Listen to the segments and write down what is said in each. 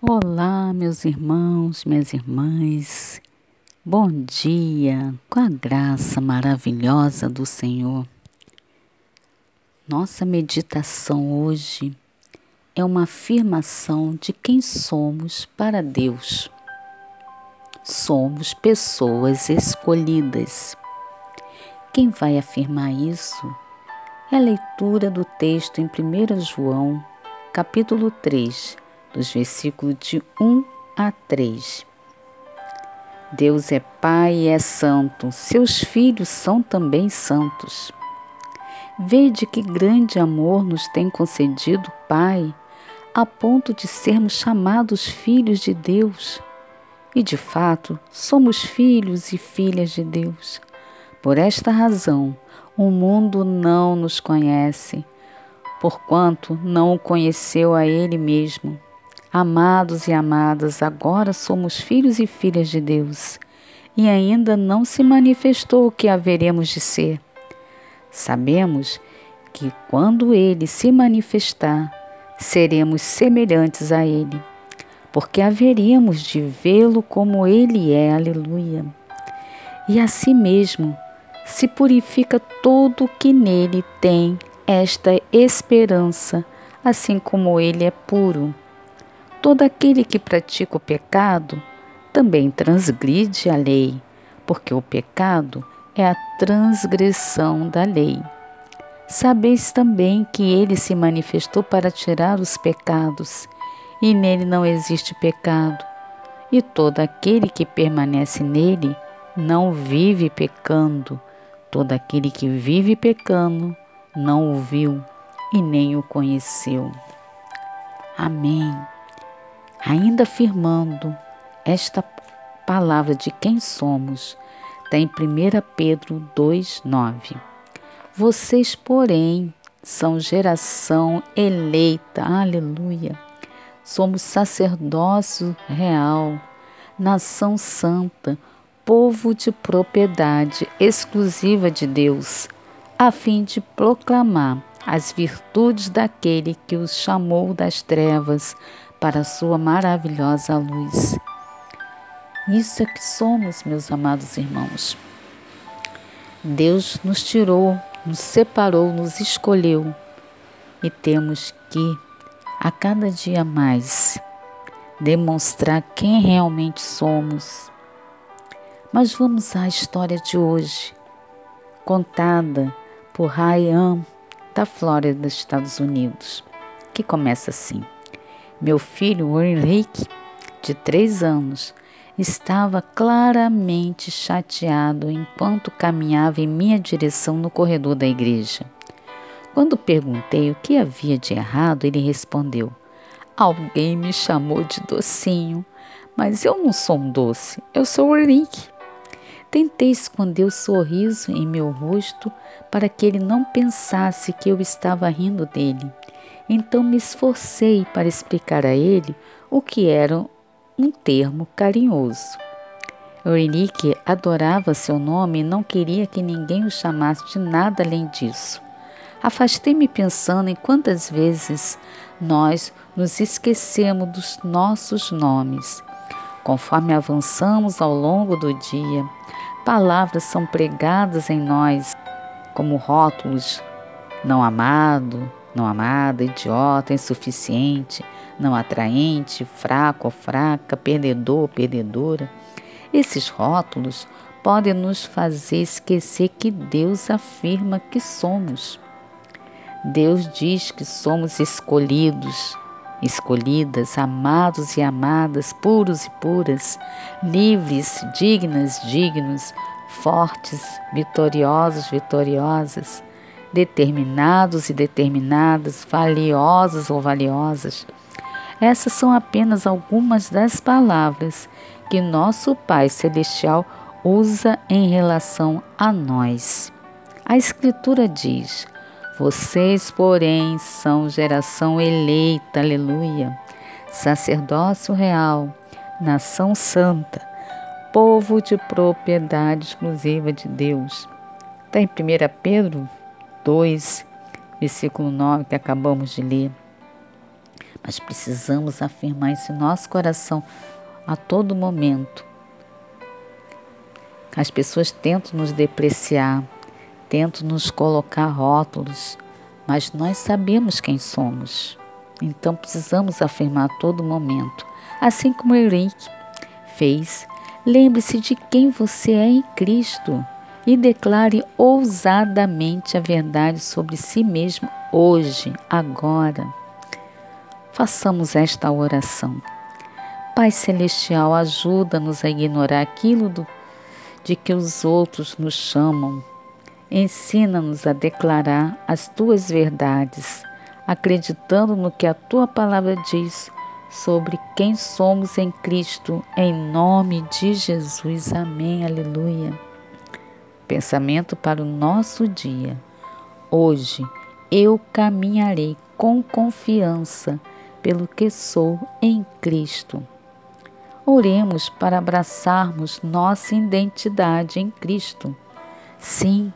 Olá, meus irmãos, minhas irmãs. Bom dia, com a graça maravilhosa do Senhor. Nossa meditação hoje é uma afirmação de quem somos para Deus. Somos pessoas escolhidas. Quem vai afirmar isso é a leitura do texto em 1 João, capítulo 3 dos versículos de 1 a 3. Deus é Pai e é santo, seus filhos são também santos. Vede que grande amor nos tem concedido Pai, a ponto de sermos chamados filhos de Deus. E de fato, somos filhos e filhas de Deus. Por esta razão, o mundo não nos conhece, porquanto não o conheceu a Ele mesmo. Amados e amadas, agora somos filhos e filhas de Deus, e ainda não se manifestou o que haveremos de ser. Sabemos que quando ele se manifestar, seremos semelhantes a ele, porque haveríamos de vê-lo como ele é. Aleluia. E assim mesmo se purifica todo o que nele tem esta esperança, assim como ele é puro. Todo aquele que pratica o pecado também transgride a lei, porque o pecado é a transgressão da lei. Sabeis também que ele se manifestou para tirar os pecados, e nele não existe pecado. E todo aquele que permanece nele não vive pecando. Todo aquele que vive pecando não o viu e nem o conheceu. Amém ainda afirmando esta palavra de quem somos, está em 1 Pedro 2,9. Vocês, porém, são geração eleita, aleluia. Somos sacerdócio real, nação santa, povo de propriedade exclusiva de Deus, a fim de proclamar as virtudes daquele que os chamou das trevas para a sua maravilhosa luz. Isso é que somos, meus amados irmãos. Deus nos tirou, nos separou, nos escolheu e temos que, a cada dia mais, demonstrar quem realmente somos. Mas vamos à história de hoje, contada por Ryan, da Flórida, dos Estados Unidos, que começa assim. Meu filho Henrique, de três anos, estava claramente chateado enquanto caminhava em minha direção no corredor da igreja. Quando perguntei o que havia de errado, ele respondeu: Alguém me chamou de docinho, mas eu não sou um doce, eu sou o Henrique. Tentei esconder o sorriso em meu rosto para que ele não pensasse que eu estava rindo dele. Então me esforcei para explicar a ele o que era um termo carinhoso. Eurique adorava seu nome e não queria que ninguém o chamasse de nada além disso. Afastei-me pensando em quantas vezes nós nos esquecemos dos nossos nomes. Conforme avançamos ao longo do dia, palavras são pregadas em nós, como rótulos não amado, não amada, idiota, insuficiente, não atraente, fraco ou fraca, perdedor ou perdedora. Esses rótulos podem nos fazer esquecer que Deus afirma que somos. Deus diz que somos escolhidos, escolhidas, amados e amadas, puros e puras, livres, dignas, dignos, fortes, vitoriosos, vitoriosas determinados e determinadas, valiosos ou valiosas. Essas são apenas algumas das palavras que nosso Pai Celestial usa em relação a nós. A Escritura diz: Vocês, porém, são geração eleita, aleluia, sacerdócio real, nação santa, povo de propriedade exclusiva de Deus. Está em 1 Pedro 2, versículo 9, que acabamos de ler. Mas precisamos afirmar isso em nosso coração a todo momento. As pessoas tentam nos depreciar, tentam nos colocar rótulos, mas nós sabemos quem somos. Então precisamos afirmar a todo momento, assim como Henrique fez. Lembre-se de quem você é em Cristo e declare ousadamente a verdade sobre si mesmo hoje, agora. Façamos esta oração. Pai Celestial, ajuda-nos a ignorar aquilo do, de que os outros nos chamam. Ensina-nos a declarar as tuas verdades, acreditando no que a tua palavra diz sobre quem somos em Cristo, em nome de Jesus. Amém. Aleluia. Pensamento para o nosso dia. Hoje eu caminharei com confiança pelo que sou em Cristo. Oremos para abraçarmos nossa identidade em Cristo. Sim,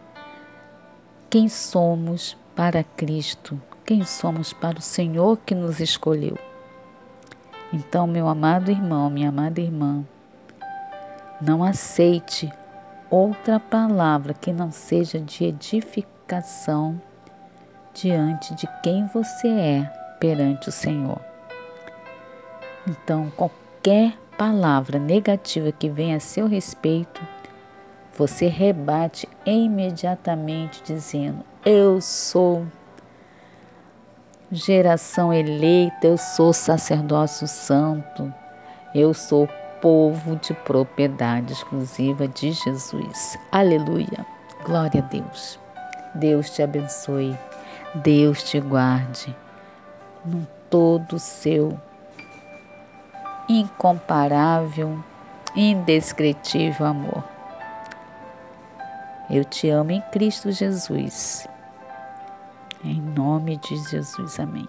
quem somos para Cristo, quem somos para o Senhor que nos escolheu. Então, meu amado irmão, minha amada irmã, não aceite outra palavra que não seja de edificação diante de quem você é perante o Senhor. Então, qualquer palavra negativa que venha a seu respeito, você rebate imediatamente dizendo: Eu sou geração eleita, eu sou sacerdócio santo, eu sou povo de propriedade exclusiva de Jesus. Aleluia. Glória a Deus. Deus te abençoe. Deus te guarde no todo seu incomparável, indescritível amor. Eu te amo em Cristo Jesus. Em nome de Jesus, amém.